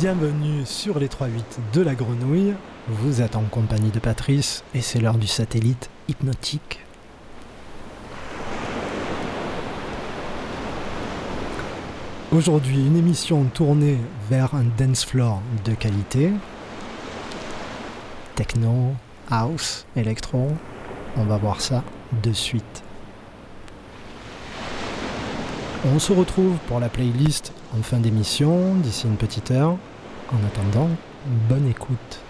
bienvenue sur les 3-8 de la grenouille. Vous êtes en compagnie de Patrice et c'est l'heure du satellite hypnotique. Aujourd'hui, une émission tournée vers un dance floor de qualité. Techno, house, électro. On va voir ça de suite. On se retrouve pour la playlist en fin d'émission, d'ici une petite heure. En attendant, bonne écoute.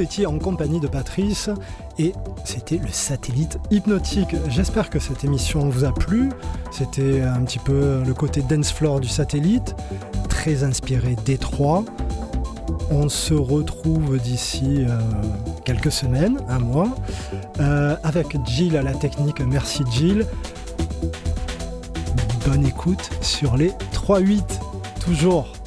En compagnie de Patrice et c'était le satellite hypnotique. J'espère que cette émission vous a plu. C'était un petit peu le côté dance floor du satellite, très inspiré Détroit. On se retrouve d'ici euh, quelques semaines, un mois, euh, avec Jill à la technique. Merci Jill. Bonne écoute sur les 3-8, toujours.